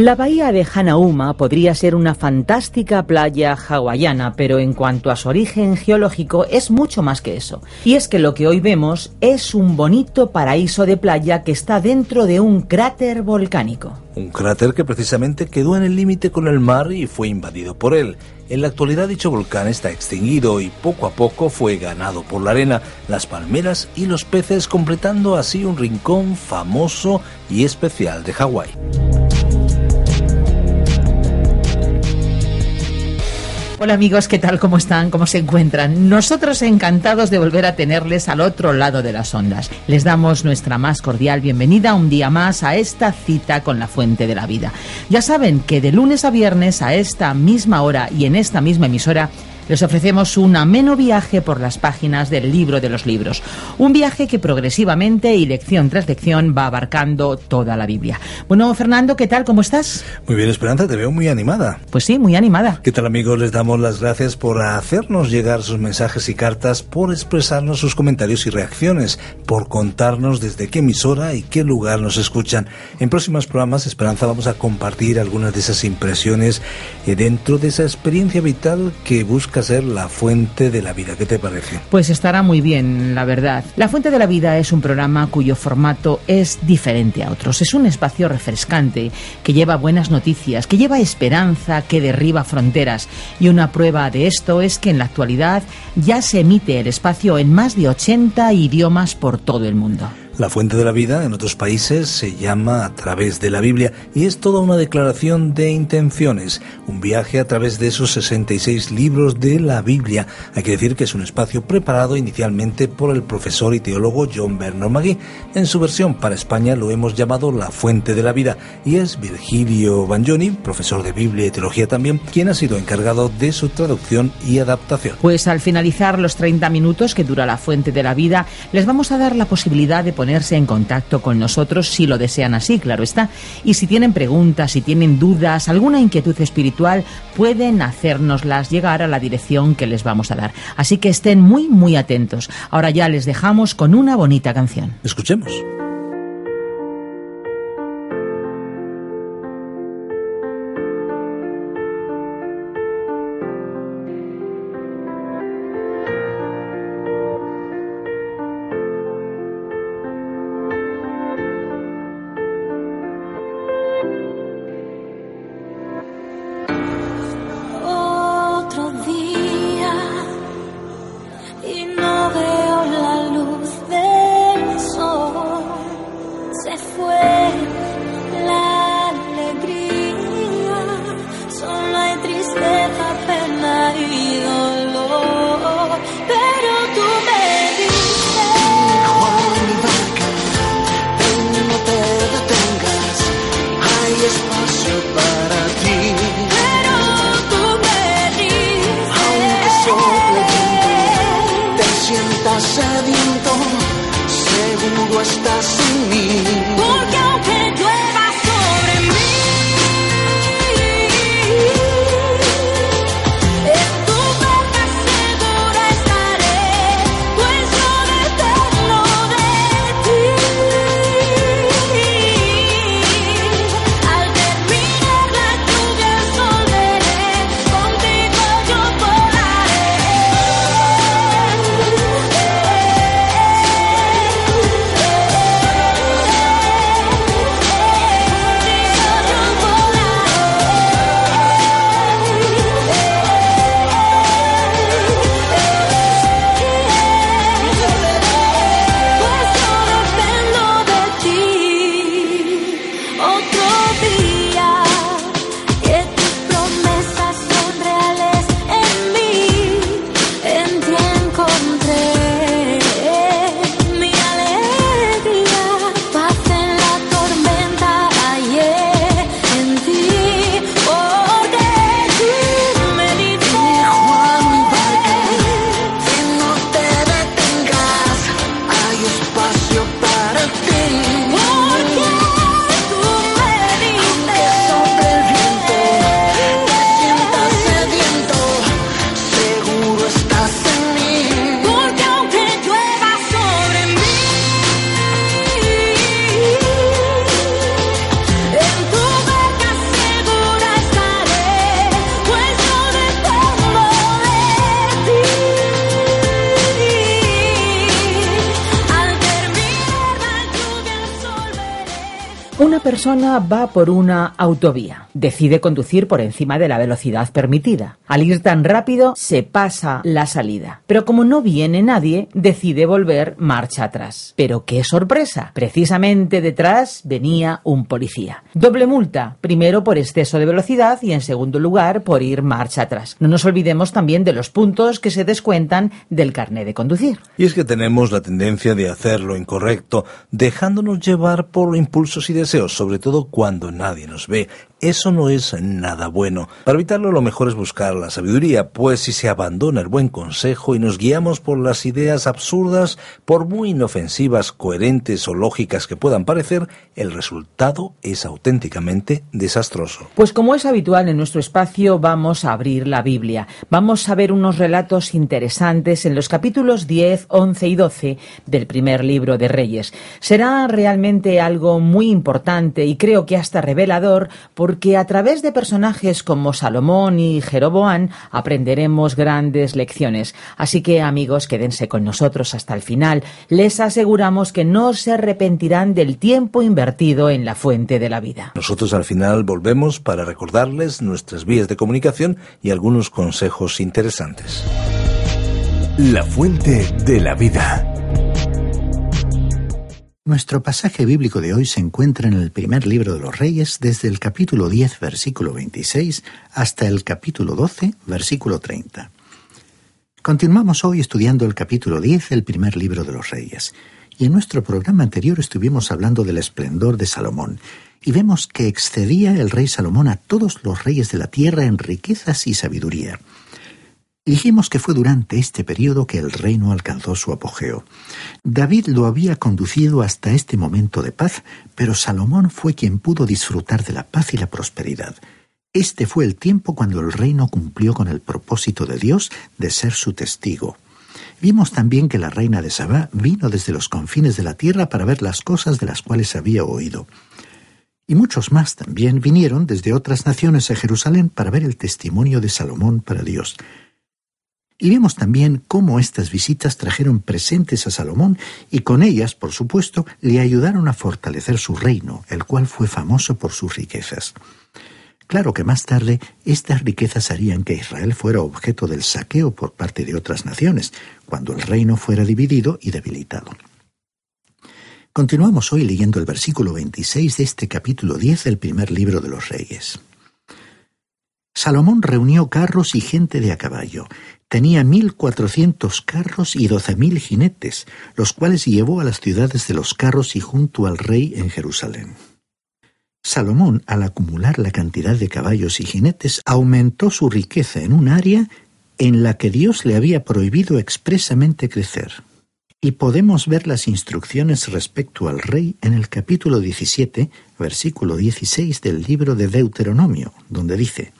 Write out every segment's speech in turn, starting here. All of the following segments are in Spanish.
La bahía de Hanauma podría ser una fantástica playa hawaiana, pero en cuanto a su origen geológico es mucho más que eso. Y es que lo que hoy vemos es un bonito paraíso de playa que está dentro de un cráter volcánico. Un cráter que precisamente quedó en el límite con el mar y fue invadido por él. En la actualidad dicho volcán está extinguido y poco a poco fue ganado por la arena, las palmeras y los peces, completando así un rincón famoso y especial de Hawái. Hola amigos, ¿qué tal? ¿Cómo están? ¿Cómo se encuentran? Nosotros encantados de volver a tenerles al otro lado de las ondas. Les damos nuestra más cordial bienvenida un día más a esta cita con la fuente de la vida. Ya saben que de lunes a viernes a esta misma hora y en esta misma emisora les ofrecemos un ameno viaje por las páginas del libro de los libros. Un viaje que progresivamente y lección tras lección va abarcando toda la Biblia. Bueno, Fernando, ¿qué tal? ¿Cómo estás? Muy bien, Esperanza, te veo muy animada. Pues sí, muy animada. ¿Qué tal amigos? Les damos las gracias por hacernos llegar sus mensajes y cartas, por expresarnos sus comentarios y reacciones, por contarnos desde qué emisora y qué lugar nos escuchan. En próximos programas, Esperanza, vamos a compartir algunas de esas impresiones eh, dentro de esa experiencia vital que busca ser la fuente de la vida. ¿Qué te parece? Pues estará muy bien, la verdad. La Fuente de la Vida es un programa cuyo formato es diferente a otros. Es un espacio refrescante que lleva buenas noticias, que lleva esperanza, que derriba fronteras. Y una prueba de esto es que en la actualidad ya se emite el espacio en más de 80 idiomas por todo el mundo. La fuente de la vida en otros países se llama a través de la Biblia y es toda una declaración de intenciones, un viaje a través de esos 66 libros de la Biblia. Hay que decir que es un espacio preparado inicialmente por el profesor y teólogo John Bernard Magui. En su versión para España lo hemos llamado La fuente de la vida y es Virgilio Bagnoni, profesor de Biblia y teología también, quien ha sido encargado de su traducción y adaptación. Pues al finalizar los 30 minutos que dura La fuente de la vida, les vamos a dar la posibilidad de poner ponerse en contacto con nosotros si lo desean así, claro está. Y si tienen preguntas, si tienen dudas, alguna inquietud espiritual, pueden hacérnoslas llegar a la dirección que les vamos a dar. Así que estén muy, muy atentos. Ahora ya les dejamos con una bonita canción. Escuchemos. mundo está sin mí. Persona va por una autovía. Decide conducir por encima de la velocidad permitida. Al ir tan rápido, se pasa la salida. Pero como no viene nadie, decide volver marcha atrás. Pero qué sorpresa. Precisamente detrás venía un policía. Doble multa. Primero por exceso de velocidad y en segundo lugar por ir marcha atrás. No nos olvidemos también de los puntos que se descuentan del carné de conducir. Y es que tenemos la tendencia de hacer lo incorrecto, dejándonos llevar por impulsos y sobre todo cuando nadie nos ve. Eso no es nada bueno. Para evitarlo lo mejor es buscar la sabiduría, pues si se abandona el buen consejo y nos guiamos por las ideas absurdas, por muy inofensivas, coherentes o lógicas que puedan parecer, el resultado es auténticamente desastroso. Pues como es habitual en nuestro espacio, vamos a abrir la Biblia. Vamos a ver unos relatos interesantes en los capítulos 10, 11 y 12 del primer libro de Reyes. Será realmente algo muy importante y creo que hasta revelador por porque a través de personajes como Salomón y Jeroboán aprenderemos grandes lecciones. Así que amigos, quédense con nosotros hasta el final. Les aseguramos que no se arrepentirán del tiempo invertido en la fuente de la vida. Nosotros al final volvemos para recordarles nuestras vías de comunicación y algunos consejos interesantes. La fuente de la vida. Nuestro pasaje bíblico de hoy se encuentra en el primer libro de los Reyes, desde el capítulo 10, versículo 26, hasta el capítulo 12, versículo 30. Continuamos hoy estudiando el capítulo 10 del primer libro de los Reyes, y en nuestro programa anterior estuvimos hablando del esplendor de Salomón, y vemos que excedía el rey Salomón a todos los reyes de la tierra en riquezas y sabiduría. Dijimos que fue durante este periodo que el reino alcanzó su apogeo. David lo había conducido hasta este momento de paz, pero Salomón fue quien pudo disfrutar de la paz y la prosperidad. Este fue el tiempo cuando el reino cumplió con el propósito de Dios de ser su testigo. Vimos también que la reina de Sabá vino desde los confines de la tierra para ver las cosas de las cuales había oído. Y muchos más también vinieron desde otras naciones a Jerusalén para ver el testimonio de Salomón para Dios. Y vemos también cómo estas visitas trajeron presentes a Salomón y con ellas, por supuesto, le ayudaron a fortalecer su reino, el cual fue famoso por sus riquezas. Claro que más tarde estas riquezas harían que Israel fuera objeto del saqueo por parte de otras naciones, cuando el reino fuera dividido y debilitado. Continuamos hoy leyendo el versículo 26 de este capítulo 10 del primer libro de los Reyes. Salomón reunió carros y gente de a caballo, tenía mil cuatrocientos carros y doce mil jinetes, los cuales llevó a las ciudades de los carros y junto al rey en Jerusalén. Salomón, al acumular la cantidad de caballos y jinetes, aumentó su riqueza en un área en la que Dios le había prohibido expresamente crecer. Y podemos ver las instrucciones respecto al rey en el capítulo 17, versículo 16 del libro de Deuteronomio, donde dice,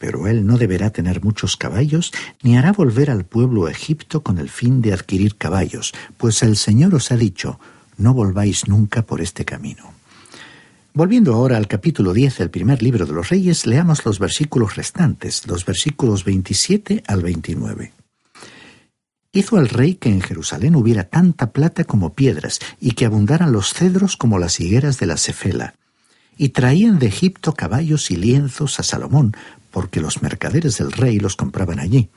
pero él no deberá tener muchos caballos, ni hará volver al pueblo Egipto con el fin de adquirir caballos, pues el Señor os ha dicho, no volváis nunca por este camino. Volviendo ahora al capítulo 10 del primer libro de los Reyes, leamos los versículos restantes, los versículos 27 al 29. Hizo al rey que en Jerusalén hubiera tanta plata como piedras, y que abundaran los cedros como las higueras de la Cefela. Y traían de Egipto caballos y lienzos a Salomón, porque los mercaderes del rey los compraban allí.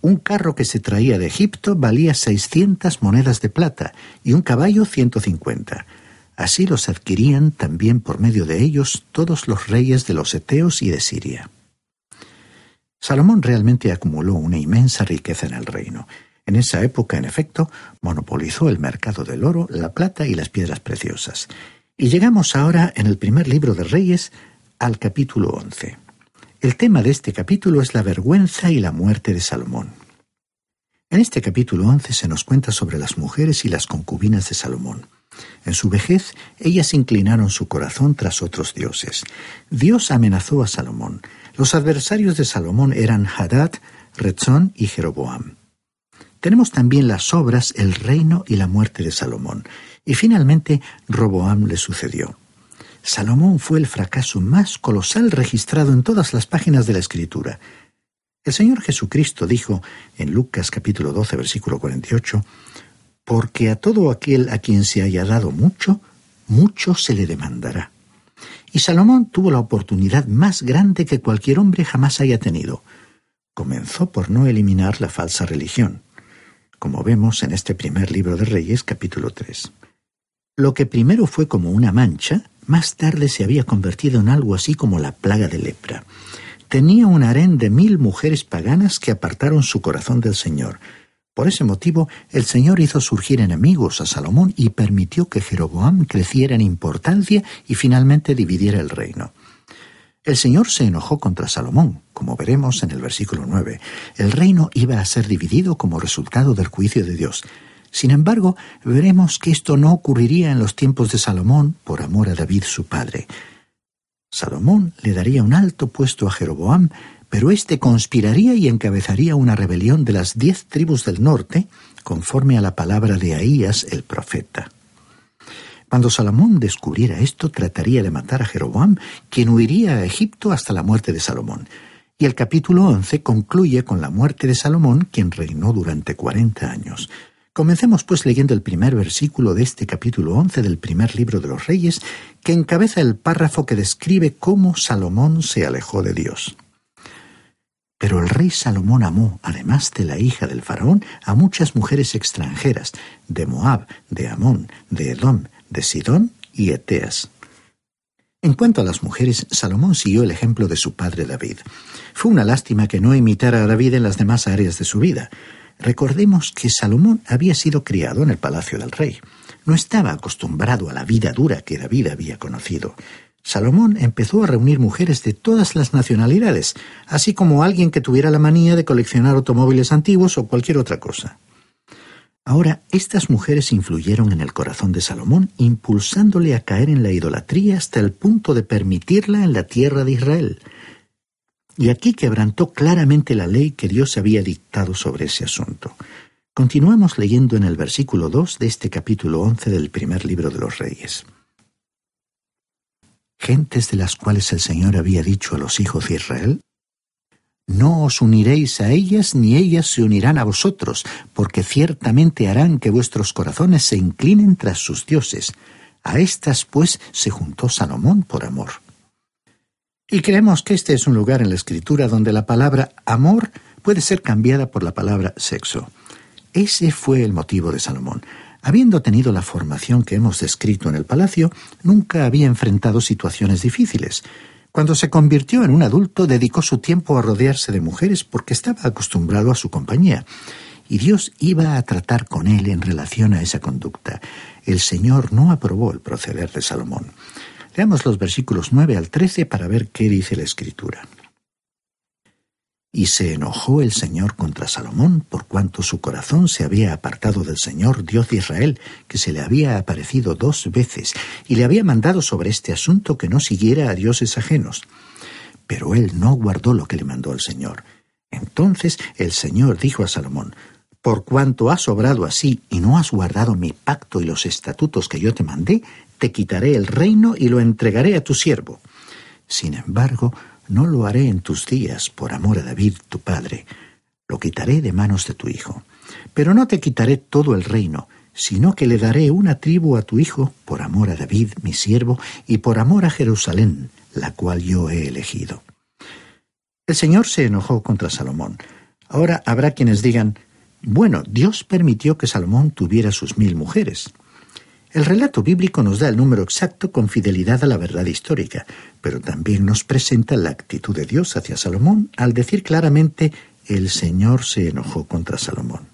Un carro que se traía de Egipto valía seiscientas monedas de plata y un caballo ciento cincuenta. Así los adquirían también por medio de ellos todos los reyes de los Eteos y de Siria. Salomón realmente acumuló una inmensa riqueza en el reino. En esa época, en efecto, monopolizó el mercado del oro, la plata y las piedras preciosas. Y llegamos ahora, en el primer libro de Reyes, al capítulo once. El tema de este capítulo es la vergüenza y la muerte de Salomón. En este capítulo 11 se nos cuenta sobre las mujeres y las concubinas de Salomón. En su vejez, ellas inclinaron su corazón tras otros dioses. Dios amenazó a Salomón. Los adversarios de Salomón eran Hadad, Rezón y Jeroboam. Tenemos también las obras, el reino y la muerte de Salomón. Y finalmente, Roboam le sucedió. Salomón fue el fracaso más colosal registrado en todas las páginas de la Escritura. El Señor Jesucristo dijo en Lucas capítulo 12 versículo 48, Porque a todo aquel a quien se haya dado mucho, mucho se le demandará. Y Salomón tuvo la oportunidad más grande que cualquier hombre jamás haya tenido. Comenzó por no eliminar la falsa religión, como vemos en este primer libro de Reyes capítulo 3. Lo que primero fue como una mancha, más tarde se había convertido en algo así como la plaga de lepra. Tenía un harén de mil mujeres paganas que apartaron su corazón del Señor, por ese motivo, el Señor hizo surgir enemigos a Salomón y permitió que Jeroboam creciera en importancia y finalmente dividiera el reino. El Señor se enojó contra Salomón, como veremos en el versículo 9. El reino iba a ser dividido como resultado del juicio de Dios. Sin embargo, veremos que esto no ocurriría en los tiempos de Salomón por amor a David su padre. Salomón le daría un alto puesto a Jeroboam pero éste conspiraría y encabezaría una rebelión de las diez tribus del norte, conforme a la palabra de Ahías el profeta. Cuando Salomón descubriera esto, trataría de matar a Jeroboam, quien huiría a Egipto hasta la muerte de Salomón. Y el capítulo 11 concluye con la muerte de Salomón, quien reinó durante cuarenta años. Comencemos pues leyendo el primer versículo de este capítulo 11 del primer libro de los Reyes, que encabeza el párrafo que describe cómo Salomón se alejó de Dios. Pero el rey Salomón amó, además de la hija del faraón, a muchas mujeres extranjeras, de Moab, de Amón, de Edom, de Sidón y Eteas. En cuanto a las mujeres, Salomón siguió el ejemplo de su padre David. Fue una lástima que no imitara a David en las demás áreas de su vida. Recordemos que Salomón había sido criado en el palacio del rey. No estaba acostumbrado a la vida dura que David había conocido. Salomón empezó a reunir mujeres de todas las nacionalidades, así como alguien que tuviera la manía de coleccionar automóviles antiguos o cualquier otra cosa. Ahora, estas mujeres influyeron en el corazón de Salomón, impulsándole a caer en la idolatría hasta el punto de permitirla en la tierra de Israel. Y aquí quebrantó claramente la ley que Dios había dictado sobre ese asunto. Continuamos leyendo en el versículo 2 de este capítulo 11 del primer libro de los Reyes gentes de las cuales el Señor había dicho a los hijos de Israel, no os uniréis a ellas ni ellas se unirán a vosotros, porque ciertamente harán que vuestros corazones se inclinen tras sus dioses. A estas, pues, se juntó Salomón por amor. Y creemos que este es un lugar en la Escritura donde la palabra amor puede ser cambiada por la palabra sexo. Ese fue el motivo de Salomón. Habiendo tenido la formación que hemos descrito en el palacio, nunca había enfrentado situaciones difíciles. Cuando se convirtió en un adulto, dedicó su tiempo a rodearse de mujeres porque estaba acostumbrado a su compañía. Y Dios iba a tratar con él en relación a esa conducta. El Señor no aprobó el proceder de Salomón. Leamos los versículos 9 al 13 para ver qué dice la Escritura. Y se enojó el Señor contra Salomón por cuanto su corazón se había apartado del Señor Dios de Israel, que se le había aparecido dos veces, y le había mandado sobre este asunto que no siguiera a dioses ajenos. Pero él no guardó lo que le mandó el Señor. Entonces el Señor dijo a Salomón, Por cuanto has obrado así y no has guardado mi pacto y los estatutos que yo te mandé, te quitaré el reino y lo entregaré a tu siervo. Sin embargo, no lo haré en tus días por amor a David tu padre, lo quitaré de manos de tu hijo. Pero no te quitaré todo el reino, sino que le daré una tribu a tu hijo por amor a David mi siervo y por amor a Jerusalén, la cual yo he elegido. El Señor se enojó contra Salomón. Ahora habrá quienes digan, bueno, Dios permitió que Salomón tuviera sus mil mujeres. El relato bíblico nos da el número exacto con fidelidad a la verdad histórica, pero también nos presenta la actitud de Dios hacia Salomón al decir claramente el Señor se enojó contra Salomón.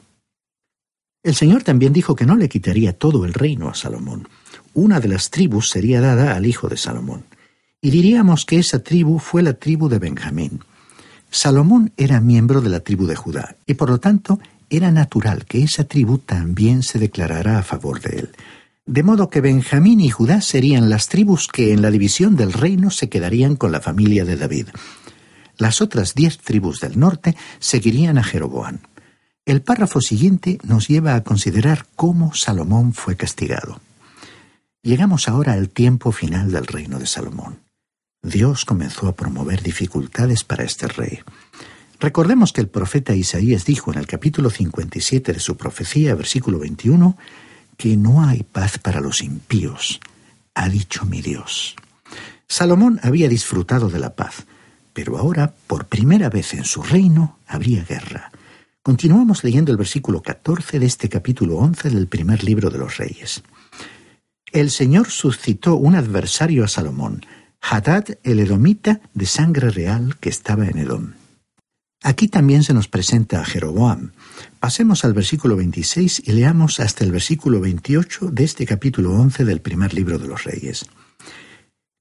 El Señor también dijo que no le quitaría todo el reino a Salomón. Una de las tribus sería dada al hijo de Salomón. Y diríamos que esa tribu fue la tribu de Benjamín. Salomón era miembro de la tribu de Judá, y por lo tanto era natural que esa tribu también se declarara a favor de él de modo que Benjamín y Judá serían las tribus que en la división del reino se quedarían con la familia de David. Las otras diez tribus del norte seguirían a Jeroboam. El párrafo siguiente nos lleva a considerar cómo Salomón fue castigado. Llegamos ahora al tiempo final del reino de Salomón. Dios comenzó a promover dificultades para este rey. Recordemos que el profeta Isaías dijo en el capítulo 57 de su profecía, versículo 21, que no hay paz para los impíos, ha dicho mi Dios. Salomón había disfrutado de la paz, pero ahora, por primera vez en su reino, habría guerra. Continuamos leyendo el versículo 14 de este capítulo 11 del primer libro de los Reyes. El Señor suscitó un adversario a Salomón, Hadad el Edomita de sangre real que estaba en Edom. Aquí también se nos presenta a Jeroboam. Pasemos al versículo 26 y leamos hasta el versículo 28 de este capítulo 11 del primer libro de los Reyes.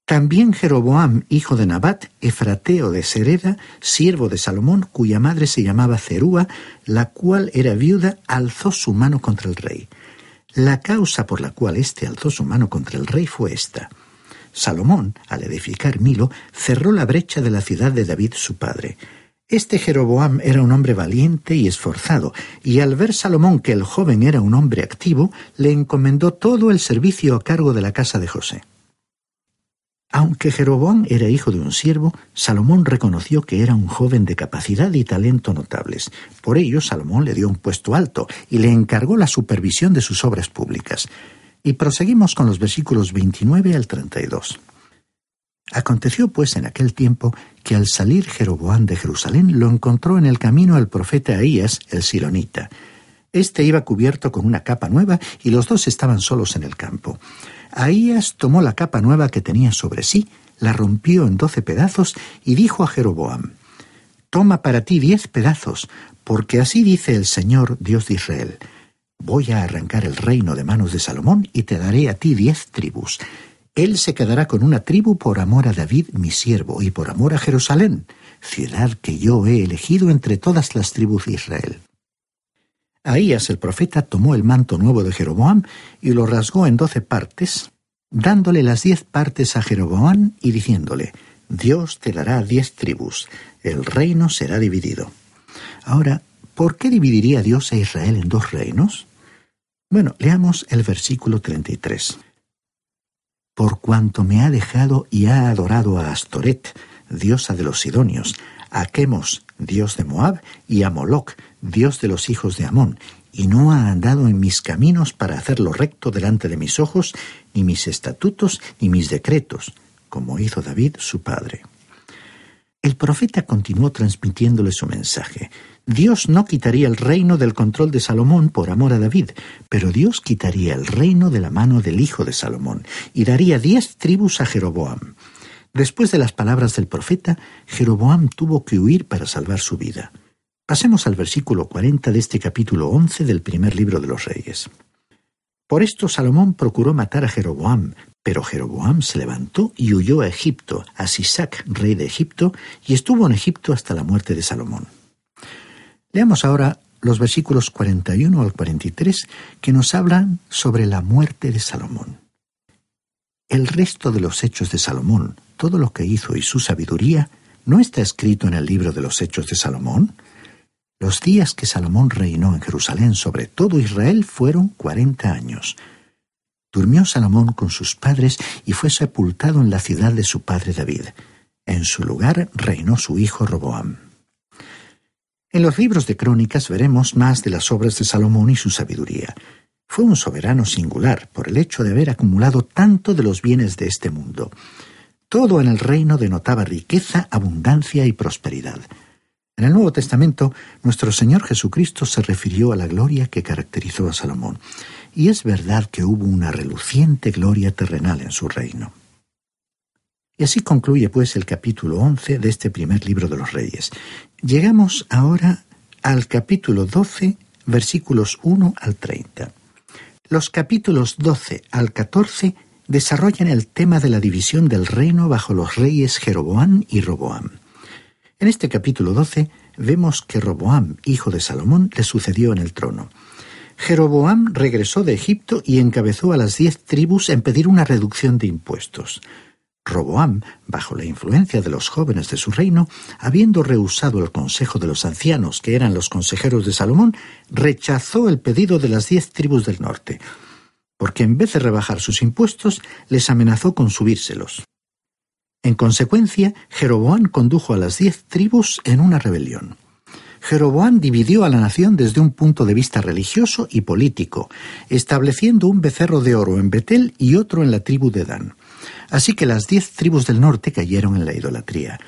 También Jeroboam, hijo de Nabat, efrateo de Sereda, siervo de Salomón, cuya madre se llamaba Cerúa, la cual era viuda, alzó su mano contra el rey. La causa por la cual éste alzó su mano contra el rey fue esta. Salomón, al edificar Milo, cerró la brecha de la ciudad de David su padre. Este Jeroboam era un hombre valiente y esforzado, y al ver Salomón que el joven era un hombre activo, le encomendó todo el servicio a cargo de la casa de José. Aunque Jeroboam era hijo de un siervo, Salomón reconoció que era un joven de capacidad y talento notables. Por ello, Salomón le dio un puesto alto y le encargó la supervisión de sus obras públicas. Y proseguimos con los versículos 29 al 32. Aconteció pues en aquel tiempo que al salir Jeroboam de Jerusalén lo encontró en el camino el profeta Ahías, el silonita. Este iba cubierto con una capa nueva y los dos estaban solos en el campo. Ahías tomó la capa nueva que tenía sobre sí, la rompió en doce pedazos y dijo a Jeroboam, Toma para ti diez pedazos, porque así dice el Señor Dios de Israel. Voy a arrancar el reino de manos de Salomón y te daré a ti diez tribus. Él se quedará con una tribu por amor a David, mi siervo, y por amor a Jerusalén, ciudad que yo he elegido entre todas las tribus de Israel. Ahías el profeta tomó el manto nuevo de Jeroboam y lo rasgó en doce partes, dándole las diez partes a Jeroboam y diciéndole, Dios te dará diez tribus, el reino será dividido. Ahora, ¿por qué dividiría Dios a Israel en dos reinos? Bueno, leamos el versículo 33 por cuanto me ha dejado y ha adorado a Astoret, diosa de los Sidonios, a Chemos, dios de Moab, y a Moloc, dios de los hijos de Amón, y no ha andado en mis caminos para hacerlo recto delante de mis ojos, ni mis estatutos, ni mis decretos, como hizo David su padre. El profeta continuó transmitiéndole su mensaje. Dios no quitaría el reino del control de Salomón por amor a David, pero Dios quitaría el reino de la mano del hijo de Salomón y daría diez tribus a Jeroboam. Después de las palabras del profeta, Jeroboam tuvo que huir para salvar su vida. Pasemos al versículo 40 de este capítulo 11 del primer libro de los Reyes. Por esto Salomón procuró matar a Jeroboam, pero Jeroboam se levantó y huyó a Egipto, a Sisac, rey de Egipto, y estuvo en Egipto hasta la muerte de Salomón. Leamos ahora los versículos 41 al 43 que nos hablan sobre la muerte de Salomón. El resto de los hechos de Salomón, todo lo que hizo y su sabiduría, ¿no está escrito en el libro de los hechos de Salomón? Los días que Salomón reinó en Jerusalén sobre todo Israel fueron cuarenta años. Durmió Salomón con sus padres y fue sepultado en la ciudad de su padre David. En su lugar reinó su hijo Roboam. En los libros de crónicas veremos más de las obras de Salomón y su sabiduría. Fue un soberano singular por el hecho de haber acumulado tanto de los bienes de este mundo. Todo en el reino denotaba riqueza, abundancia y prosperidad. En el Nuevo Testamento, nuestro Señor Jesucristo se refirió a la gloria que caracterizó a Salomón, y es verdad que hubo una reluciente gloria terrenal en su reino. Y así concluye pues el capítulo 11 de este primer libro de los Reyes. Llegamos ahora al capítulo 12, versículos 1 al 30. Los capítulos 12 al 14 desarrollan el tema de la división del reino bajo los reyes Jeroboam y Roboam. En este capítulo 12 vemos que Roboam, hijo de Salomón, le sucedió en el trono. Jeroboam regresó de Egipto y encabezó a las diez tribus en pedir una reducción de impuestos. Roboam, bajo la influencia de los jóvenes de su reino, habiendo rehusado el consejo de los ancianos, que eran los consejeros de Salomón, rechazó el pedido de las diez tribus del norte, porque en vez de rebajar sus impuestos, les amenazó con subírselos. En consecuencia, Jeroboam condujo a las diez tribus en una rebelión. Jeroboam dividió a la nación desde un punto de vista religioso y político, estableciendo un becerro de oro en Betel y otro en la tribu de Dan. Así que las diez tribus del norte cayeron en la idolatría.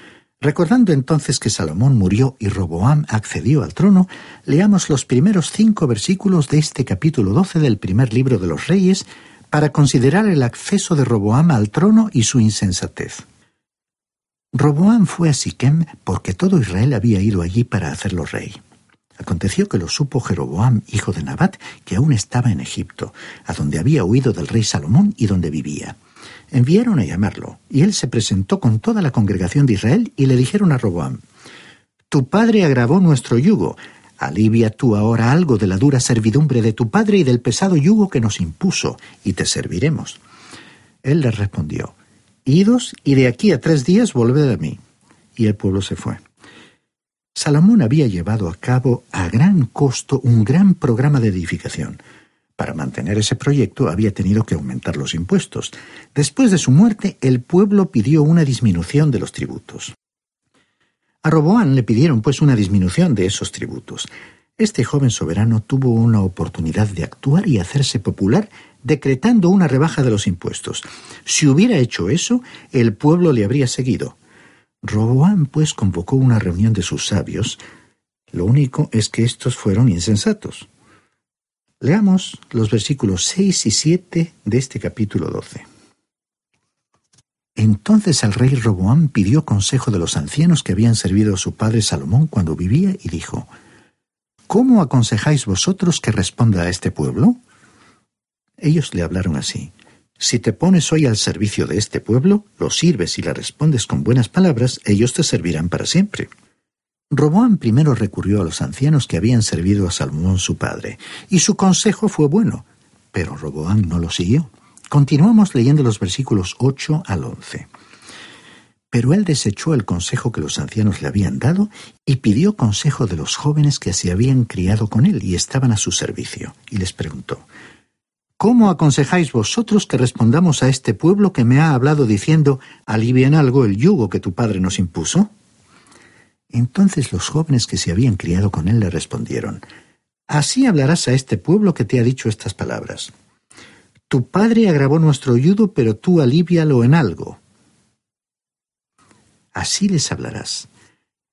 Recordando entonces que Salomón murió y Roboam accedió al trono, leamos los primeros cinco versículos de este capítulo doce del primer libro de los Reyes para considerar el acceso de Roboam al trono y su insensatez. Roboam fue a Siquem porque todo Israel había ido allí para hacerlo rey. Aconteció que lo supo Jeroboam, hijo de Nabat, que aún estaba en Egipto, a donde había huido del rey Salomón y donde vivía. Enviaron a llamarlo, y él se presentó con toda la congregación de Israel y le dijeron a Roboam, Tu padre agravó nuestro yugo, alivia tú ahora algo de la dura servidumbre de tu padre y del pesado yugo que nos impuso, y te serviremos. Él les respondió, Idos y de aquí a tres días volved a mí. Y el pueblo se fue. Salomón había llevado a cabo a gran costo un gran programa de edificación. Para mantener ese proyecto había tenido que aumentar los impuestos. Después de su muerte, el pueblo pidió una disminución de los tributos. A Roboán le pidieron pues una disminución de esos tributos. Este joven soberano tuvo una oportunidad de actuar y hacerse popular decretando una rebaja de los impuestos. Si hubiera hecho eso, el pueblo le habría seguido. Roboán pues convocó una reunión de sus sabios. Lo único es que estos fueron insensatos. Leamos los versículos 6 y 7 de este capítulo 12. Entonces el rey Roboam pidió consejo de los ancianos que habían servido a su padre Salomón cuando vivía y dijo, ¿Cómo aconsejáis vosotros que responda a este pueblo? Ellos le hablaron así. Si te pones hoy al servicio de este pueblo, lo sirves y le respondes con buenas palabras, ellos te servirán para siempre. Roboam primero recurrió a los ancianos que habían servido a Salomón su padre, y su consejo fue bueno, pero Roboam no lo siguió. Continuamos leyendo los versículos 8 al 11. Pero él desechó el consejo que los ancianos le habían dado y pidió consejo de los jóvenes que se habían criado con él y estaban a su servicio, y les preguntó, ¿Cómo aconsejáis vosotros que respondamos a este pueblo que me ha hablado diciendo, alivia en algo el yugo que tu padre nos impuso? Entonces los jóvenes que se habían criado con él le respondieron, Así hablarás a este pueblo que te ha dicho estas palabras. Tu padre agravó nuestro yudo, pero tú alivialo en algo. Así les hablarás.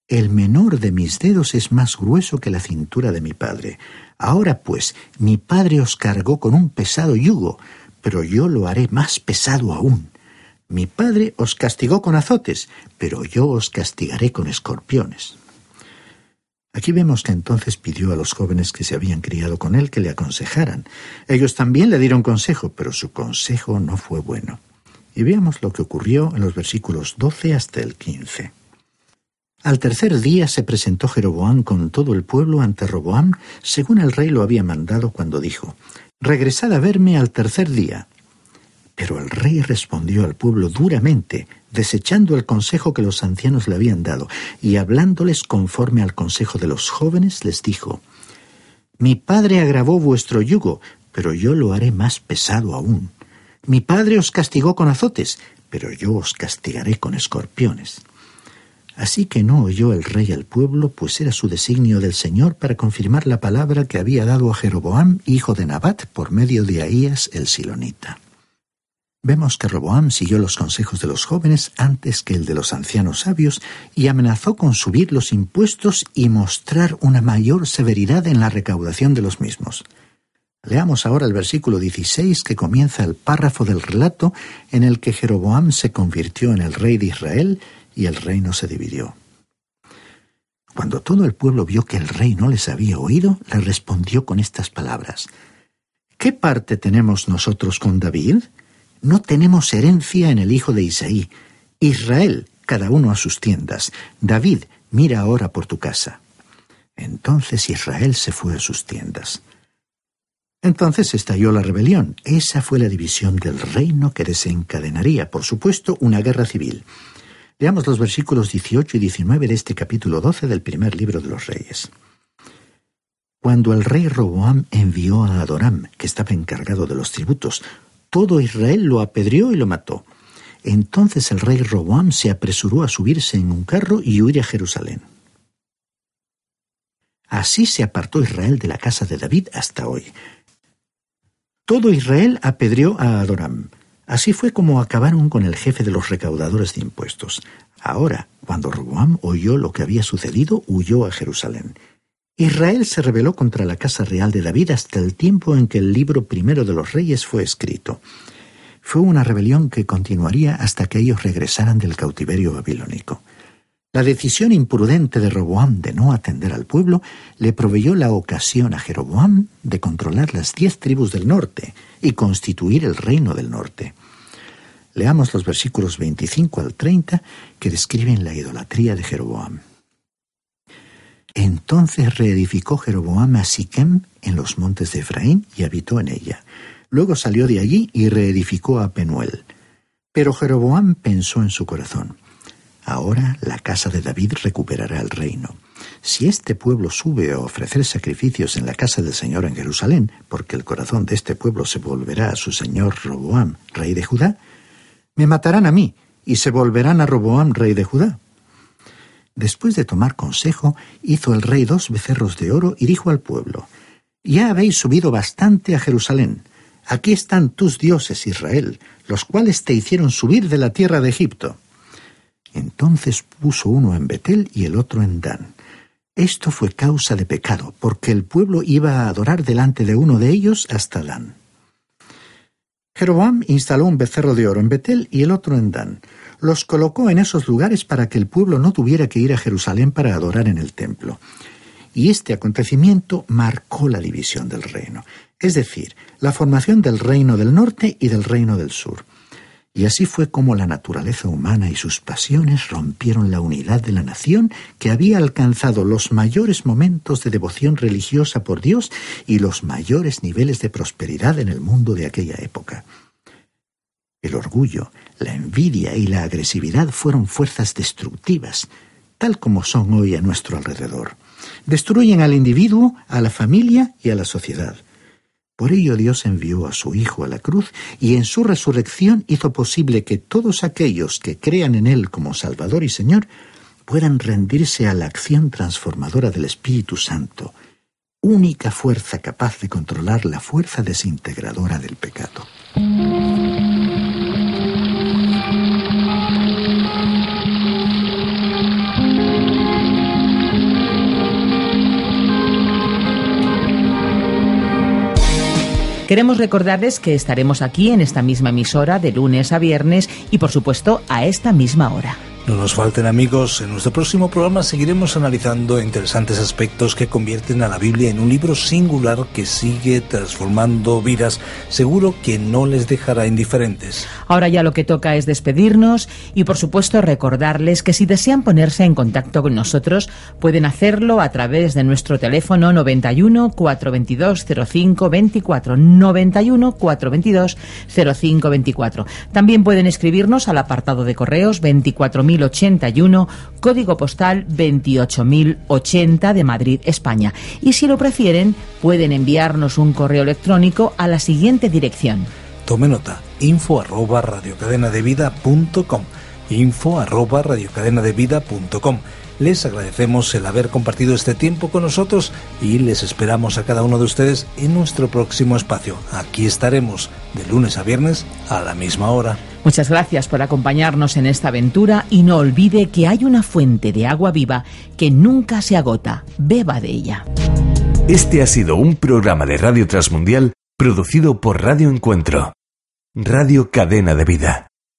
El menor de mis dedos es más grueso que la cintura de mi padre. Ahora pues, mi padre os cargó con un pesado yugo, pero yo lo haré más pesado aún. Mi padre os castigó con azotes, pero yo os castigaré con escorpiones. Aquí vemos que entonces pidió a los jóvenes que se habían criado con él que le aconsejaran. Ellos también le dieron consejo, pero su consejo no fue bueno. Y veamos lo que ocurrió en los versículos 12 hasta el 15. Al tercer día se presentó Jeroboam con todo el pueblo ante Roboam, según el rey lo había mandado cuando dijo, Regresad a verme al tercer día. Pero el rey respondió al pueblo duramente, desechando el consejo que los ancianos le habían dado, y hablándoles conforme al consejo de los jóvenes, les dijo, Mi padre agravó vuestro yugo, pero yo lo haré más pesado aún. Mi padre os castigó con azotes, pero yo os castigaré con escorpiones. Así que no oyó el rey al pueblo, pues era su designio del Señor para confirmar la palabra que había dado a Jeroboam, hijo de Nabat, por medio de Ahías el Silonita. Vemos que Roboam siguió los consejos de los jóvenes antes que el de los ancianos sabios y amenazó con subir los impuestos y mostrar una mayor severidad en la recaudación de los mismos. Leamos ahora el versículo 16 que comienza el párrafo del relato en el que Jeroboam se convirtió en el rey de Israel y el reino se dividió. Cuando todo el pueblo vio que el rey no les había oído, le respondió con estas palabras ¿Qué parte tenemos nosotros con David? No tenemos herencia en el hijo de Isaí. Israel, cada uno a sus tiendas. David, mira ahora por tu casa. Entonces Israel se fue a sus tiendas. Entonces estalló la rebelión. Esa fue la división del reino que desencadenaría, por supuesto, una guerra civil. Leamos los versículos 18 y 19 de este capítulo 12 del primer libro de los Reyes. Cuando el rey Roboam envió a Adoram, que estaba encargado de los tributos, todo Israel lo apedreó y lo mató. Entonces el rey Roboam se apresuró a subirse en un carro y huir a Jerusalén. Así se apartó Israel de la casa de David hasta hoy. Todo Israel apedreó a Adoram. Así fue como acabaron con el jefe de los recaudadores de impuestos. Ahora, cuando Roboam oyó lo que había sucedido, huyó a Jerusalén. Israel se rebeló contra la casa real de David hasta el tiempo en que el libro primero de los reyes fue escrito. Fue una rebelión que continuaría hasta que ellos regresaran del cautiverio babilónico. La decisión imprudente de Roboam de no atender al pueblo le proveyó la ocasión a Jeroboam de controlar las diez tribus del norte y constituir el reino del norte. Leamos los versículos 25 al 30 que describen la idolatría de Jeroboam. Entonces reedificó Jeroboam a Siquem en los montes de Efraín y habitó en ella. Luego salió de allí y reedificó a Penuel. Pero Jeroboam pensó en su corazón. Ahora la casa de David recuperará el reino. Si este pueblo sube a ofrecer sacrificios en la casa del Señor en Jerusalén, porque el corazón de este pueblo se volverá a su señor Roboam, rey de Judá, me matarán a mí y se volverán a Roboam, rey de Judá. Después de tomar consejo, hizo el rey dos becerros de oro y dijo al pueblo, Ya habéis subido bastante a Jerusalén. Aquí están tus dioses, Israel, los cuales te hicieron subir de la tierra de Egipto. Entonces puso uno en Betel y el otro en Dan. Esto fue causa de pecado, porque el pueblo iba a adorar delante de uno de ellos hasta Dan. Jeroboam instaló un becerro de oro en Betel y el otro en Dan los colocó en esos lugares para que el pueblo no tuviera que ir a Jerusalén para adorar en el templo. Y este acontecimiento marcó la división del reino, es decir, la formación del reino del norte y del reino del sur. Y así fue como la naturaleza humana y sus pasiones rompieron la unidad de la nación que había alcanzado los mayores momentos de devoción religiosa por Dios y los mayores niveles de prosperidad en el mundo de aquella época. El orgullo, la envidia y la agresividad fueron fuerzas destructivas, tal como son hoy a nuestro alrededor. Destruyen al individuo, a la familia y a la sociedad. Por ello Dios envió a su Hijo a la cruz y en su resurrección hizo posible que todos aquellos que crean en Él como Salvador y Señor puedan rendirse a la acción transformadora del Espíritu Santo, única fuerza capaz de controlar la fuerza desintegradora del pecado. Queremos recordarles que estaremos aquí en esta misma emisora de lunes a viernes y por supuesto a esta misma hora. No nos falten amigos, en nuestro próximo programa seguiremos analizando interesantes aspectos que convierten a la Biblia en un libro singular que sigue transformando vidas, seguro que no les dejará indiferentes. Ahora ya lo que toca es despedirnos y por supuesto recordarles que si desean ponerse en contacto con nosotros pueden hacerlo a través de nuestro teléfono 91 422 05 24 91 422 05 24. También pueden escribirnos al apartado de correos 24 8081, código postal 28080 de Madrid, España. Y si lo prefieren, pueden enviarnos un correo electrónico a la siguiente dirección. Tome nota, info arroba radiocadenadevida.com info arroba radiocadenadevida.com les agradecemos el haber compartido este tiempo con nosotros y les esperamos a cada uno de ustedes en nuestro próximo espacio. Aquí estaremos de lunes a viernes a la misma hora. Muchas gracias por acompañarnos en esta aventura y no olvide que hay una fuente de agua viva que nunca se agota. Beba de ella. Este ha sido un programa de Radio Transmundial producido por Radio Encuentro, Radio Cadena de Vida.